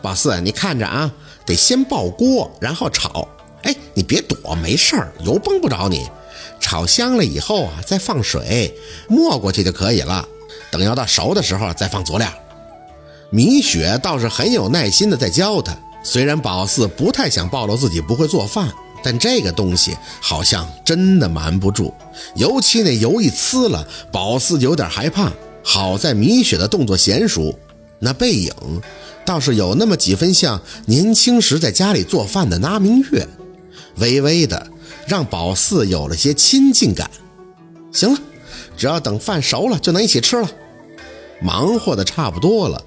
宝四，你看着啊，得先爆锅，然后炒。哎，你别躲，没事儿，油崩不着你。炒香了以后啊，再放水，没过去就可以了。等要到熟的时候再放佐料。米雪倒是很有耐心的在教他。虽然宝四不太想暴露自己不会做饭，但这个东西好像真的瞒不住。尤其那油一呲了，宝四有点害怕。好在米雪的动作娴熟，那背影倒是有那么几分像年轻时在家里做饭的那明月，微微的让宝四有了些亲近感。行了，只要等饭熟了就能一起吃了。忙活的差不多了，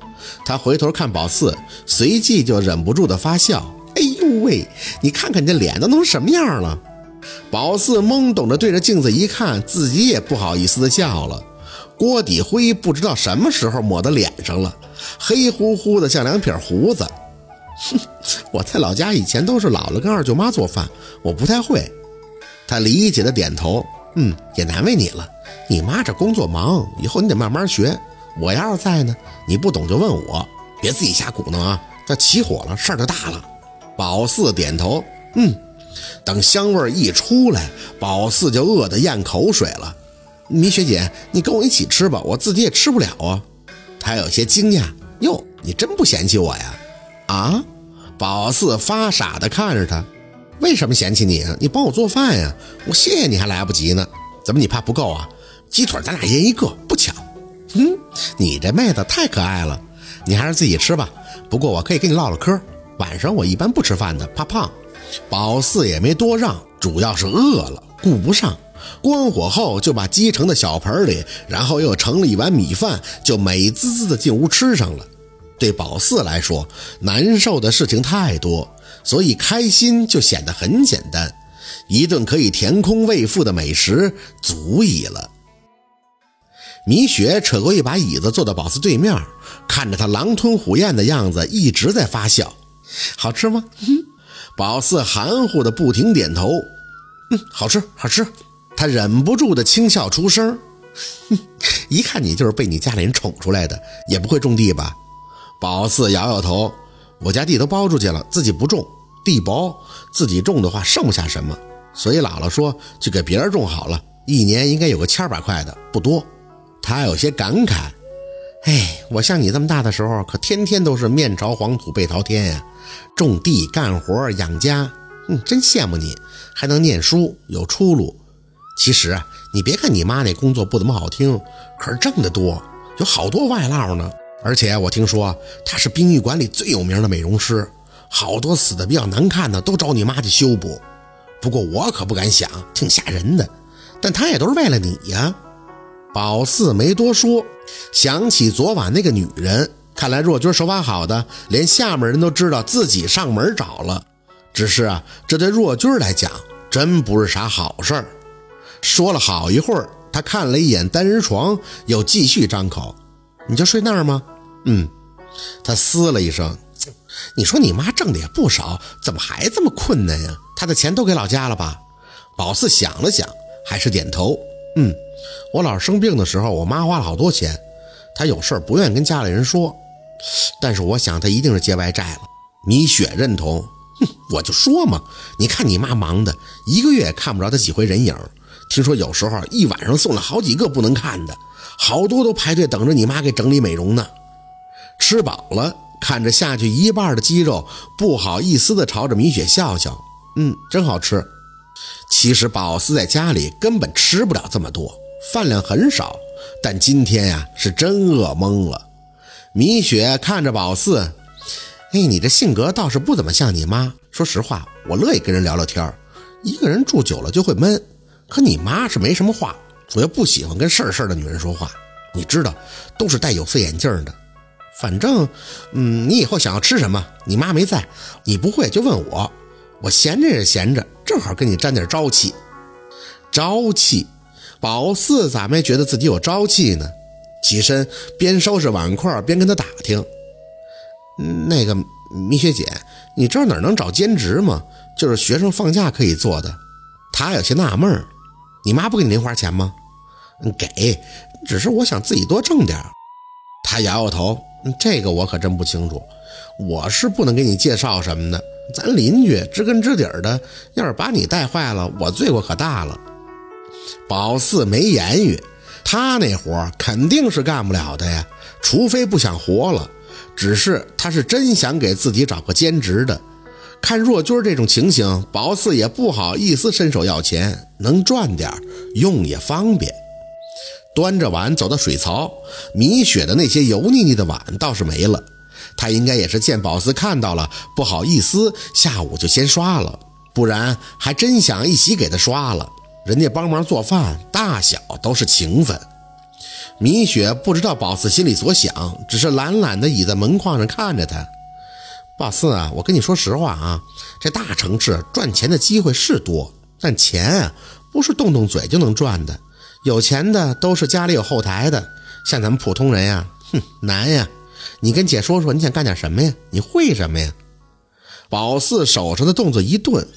他回头看宝四，随即就忍不住的发笑。哎呦喂，你看看你这脸都弄成什么样了！宝四懵懂的对着镜子一看，自己也不好意思的笑了。锅底灰不知道什么时候抹到脸上了，黑乎乎的像两撇胡子。哼，我在老家以前都是姥姥跟二舅妈做饭，我不太会。他理解的点头，嗯，也难为你了。你妈这工作忙，以后你得慢慢学。我要是在呢，你不懂就问我，别自己瞎鼓弄啊！这起火了，事儿就大了。宝四点头，嗯。等香味一出来，宝四就饿得咽口水了。米雪姐，你跟我一起吃吧，我自己也吃不了啊。他有些惊讶，哟，你真不嫌弃我呀？啊？宝四发傻的看着他，为什么嫌弃你啊？你帮我做饭呀，我谢谢你还来不及呢。怎么你怕不够啊？鸡腿咱俩一人一个，不抢。嗯，你这妹子太可爱了，你还是自己吃吧。不过我可以跟你唠唠嗑。晚上我一般不吃饭的，怕胖。宝四也没多让，主要是饿了，顾不上。关火后就把鸡盛在小盆里，然后又盛了一碗米饭，就美滋滋的进屋吃上了。对宝四来说，难受的事情太多，所以开心就显得很简单。一顿可以填空胃腹的美食足矣了。米雪扯过一把椅子，坐到宝四对面，看着他狼吞虎咽的样子，一直在发笑。好吃吗？宝四含糊的不停点头。嗯，好吃，好吃。他忍不住的轻笑出声。哼，一看你就是被你家里人宠出来的，也不会种地吧？宝四摇摇头。我家地都包出去了，自己不种，地薄，自己种的话剩不下什么，所以姥姥说就给别人种好了，一年应该有个千把块的，不多。他有些感慨，哎，我像你这么大的时候，可天天都是面朝黄土背朝天呀，种地干活养家，嗯，真羡慕你，还能念书有出路。其实啊，你别看你妈那工作不怎么好听，可是挣得多，有好多外捞呢。而且我听说她是殡仪馆里最有名的美容师，好多死的比较难看的都找你妈去修补。不过我可不敢想，挺吓人的。但她也都是为了你呀。宝四没多说，想起昨晚那个女人，看来若君手法好的，连下面人都知道自己上门找了。只是啊，这对若君来讲，真不是啥好事儿。说了好一会儿，他看了一眼单人床，又继续张口：“你就睡那儿吗？”“嗯。”他嘶了一声：“你说你妈挣的也不少，怎么还这么困难呀？她的钱都给老家了吧？”宝四想了想，还是点头：“嗯。”我姥生病的时候，我妈花了好多钱。她有事儿不愿意跟家里人说，但是我想她一定是借外债了。米雪认同，哼，我就说嘛，你看你妈忙的，一个月也看不着她几回人影。听说有时候一晚上送了好几个不能看的，好多都排队等着你妈给整理美容呢。吃饱了，看着下去一半的鸡肉，不好意思的朝着米雪笑笑，嗯，真好吃。其实宝四在家里根本吃不了这么多。饭量很少，但今天呀是真饿懵了。米雪看着宝四，哎，你这性格倒是不怎么像你妈。说实话，我乐意跟人聊聊天一个人住久了就会闷。可你妈是没什么话，主要不喜欢跟事儿事儿的女人说话。你知道，都是戴有色眼镜的。反正，嗯，你以后想要吃什么，你妈没在，你不会就问我。我闲着也闲着，正好跟你沾点朝气。朝气。宝四咋没觉得自己有朝气呢？起身边收拾碗筷边跟他打听：“那个米雪姐，你知道哪能找兼职吗？就是学生放假可以做的。”他有些纳闷儿：“你妈不给你零花钱吗？”“给，只是我想自己多挣点。”他摇摇头：“这个我可真不清楚，我是不能给你介绍什么的。咱邻居知根知底的，要是把你带坏了，我罪过可大了。宝四没言语，他那活肯定是干不了的呀，除非不想活了。只是他是真想给自己找个兼职的。看若君这种情形，宝四也不好意思伸手要钱，能赚点用也方便。端着碗走到水槽，米雪的那些油腻腻的碗倒是没了。他应该也是见宝四看到了，不好意思，下午就先刷了，不然还真想一起给他刷了。人家帮忙做饭，大小都是情分。米雪不知道宝四心里所想，只是懒懒地倚在门框上看着他。宝四啊，我跟你说实话啊，这大城市赚钱的机会是多，但钱啊不是动动嘴就能赚的。有钱的都是家里有后台的，像咱们普通人呀，哼，难呀。你跟姐说说，你想干点什么呀？你会什么呀？宝四手上的动作一顿，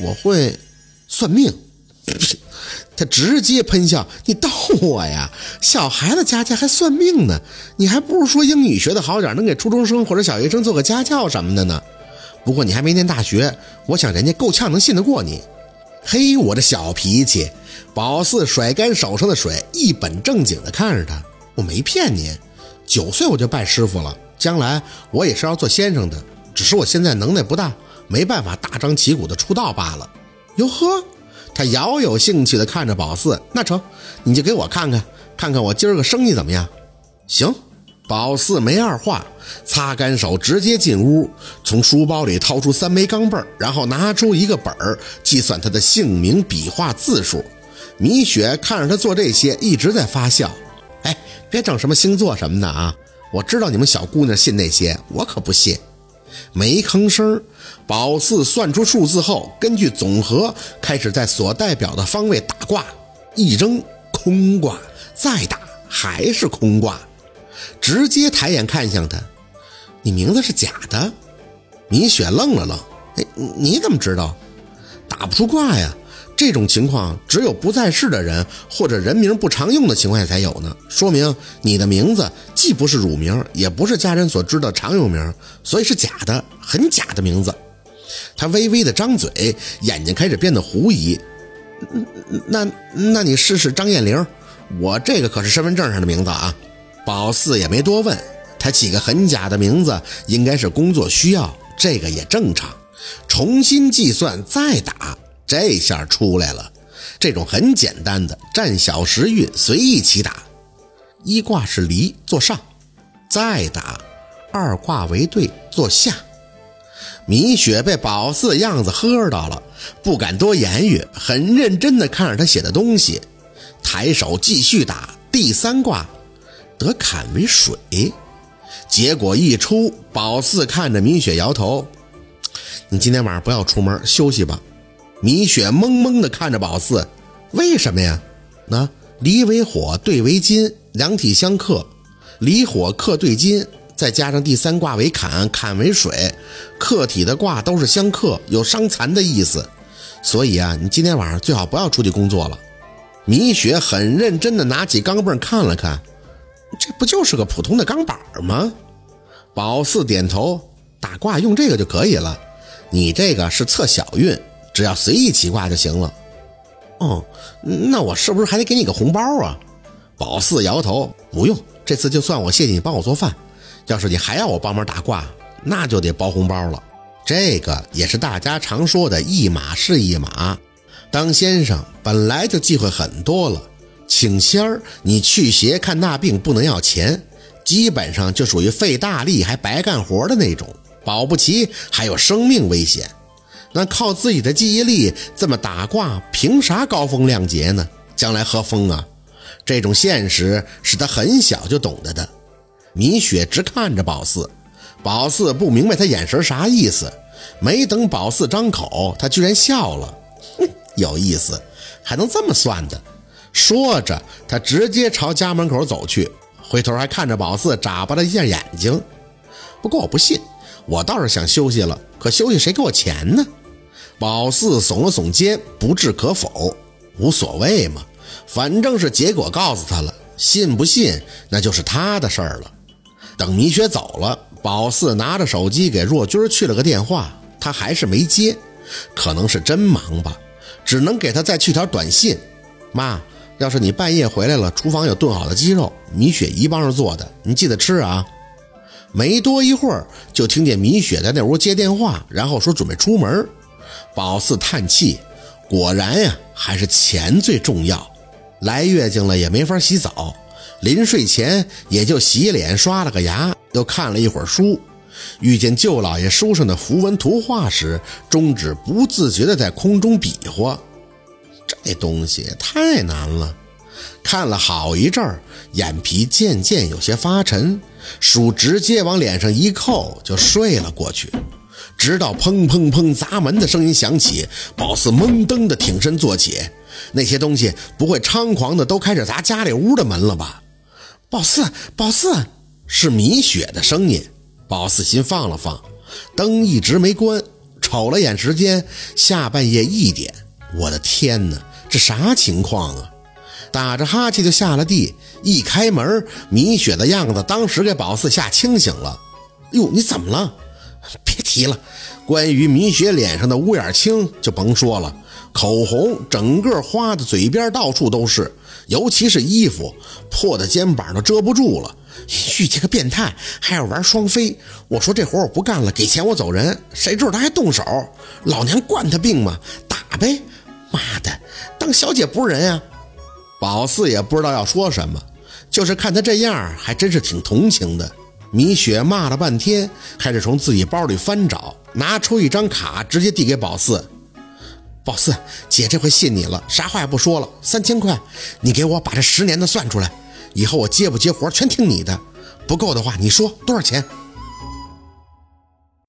我会算命。他直接喷笑：“你逗我呀？小孩子家家还算命呢？你还不如说英语学的好点，能给初中生或者小学生做个家教什么的呢。不过你还没念大学，我想人家够呛能信得过你。嘿，我这小脾气！”宝四甩干手上的水，一本正经地看着他：“我没骗你。”九岁我就拜师傅了，将来我也是要做先生的，只是我现在能耐不大，没办法大张旗鼓的出道罢了。哟呵，他饶有兴趣的看着宝四，那成，你就给我看看，看看我今儿个生意怎么样？行，宝四没二话，擦干手直接进屋，从书包里掏出三枚钢镚然后拿出一个本儿，计算他的姓名、笔画、字数。米雪看着他做这些，一直在发笑。哎，别整什么星座什么的啊！我知道你们小姑娘信那些，我可不信。没吭声。宝四算出数字后，根据总和开始在所代表的方位打卦。一扔空卦，再打还是空卦。直接抬眼看向他，你名字是假的？米雪愣了愣，哎，你怎么知道？打不出卦呀。这种情况只有不在世的人或者人名不常用的情况下才有呢，说明你的名字既不是乳名，也不是家人所知的常用名，所以是假的，很假的名字。他微微的张嘴，眼睛开始变得狐疑。那那你试试张艳玲，我这个可是身份证上的名字啊。宝四也没多问，他起个很假的名字，应该是工作需要，这个也正常。重新计算再打。这下出来了，这种很简单的占小时运，随意起打。一卦是离，坐上，再打二卦为对，坐下。米雪被宝四的样子喝到了，不敢多言语，很认真的看着他写的东西，抬手继续打第三卦，得坎为水。结果一出，宝四看着米雪摇头：“你今天晚上不要出门，休息吧。”米雪懵懵地看着宝四，为什么呀？那离为火，兑为金，两体相克，离火克兑金，再加上第三卦为坎，坎为水，克体的卦都是相克，有伤残的意思。所以啊，你今天晚上最好不要出去工作了。米雪很认真地拿起钢镚看了看，这不就是个普通的钢板吗？宝四点头，打卦用这个就可以了。你这个是测小运。只要随意起卦就行了。哦，那我是不是还得给你个红包啊？宝四摇头，不用，这次就算我谢谢你帮我做饭。要是你还要我帮忙打卦，那就得包红包了。这个也是大家常说的一码是一码。当先生本来就忌讳很多了，请仙儿你去邪看大病不能要钱，基本上就属于费大力还白干活的那种，保不齐还有生命危险。那靠自己的记忆力这么打卦，凭啥高风亮节呢？将来喝风啊！这种现实是他很小就懂得的。米雪直看着宝四，宝四不明白他眼神啥意思。没等宝四张口，他居然笑了，哼，有意思，还能这么算的。说着，他直接朝家门口走去，回头还看着宝四眨巴了一下眼睛。不过我不信，我倒是想休息了，可休息谁给我钱呢？宝四耸了耸肩，不置可否，无所谓嘛，反正是结果告诉他了，信不信那就是他的事儿了。等米雪走了，宝四拿着手机给若君去了个电话，他还是没接，可能是真忙吧，只能给他再去条短信。妈，要是你半夜回来了，厨房有炖好的鸡肉，米雪姨帮着做的，你记得吃啊。没多一会儿，就听见米雪在那屋接电话，然后说准备出门。宝四叹气，果然呀，还是钱最重要。来月经了也没法洗澡。临睡前也就洗脸、刷了个牙，又看了一会儿书。遇见舅老爷书上的符文图画时，中指不自觉地在空中比划。这东西太难了，看了好一阵儿，眼皮渐渐有些发沉，书直接往脸上一扣，就睡了过去。直到砰砰砰砸门的声音响起，宝四懵登的挺身坐起。那些东西不会猖狂的都开始砸家里屋的门了吧？宝四，宝四，是米雪的声音。宝四心放了放，灯一直没关，瞅了眼时间，下半夜一点。我的天哪，这啥情况啊？打着哈欠就下了地，一开门，米雪的样子当时给宝四吓清醒了。哟，你怎么了？别提了，关于米雪脸上的乌眼青就甭说了，口红整个花的嘴边到处都是。尤其是衣服破的肩膀都遮不住了，遇见个变态还要玩双飞。我说这活我不干了，给钱我走人。谁知道他还动手，老娘惯他病吗？打呗！妈的，当小姐不是人呀！宝四也不知道要说什么，就是看他这样，还真是挺同情的。米雪骂了半天，开始从自己包里翻找，拿出一张卡，直接递给宝四。宝四姐这回信你了，啥话也不说了，三千块，你给我把这十年的算出来，以后我接不接活全听你的，不够的话你说多少钱？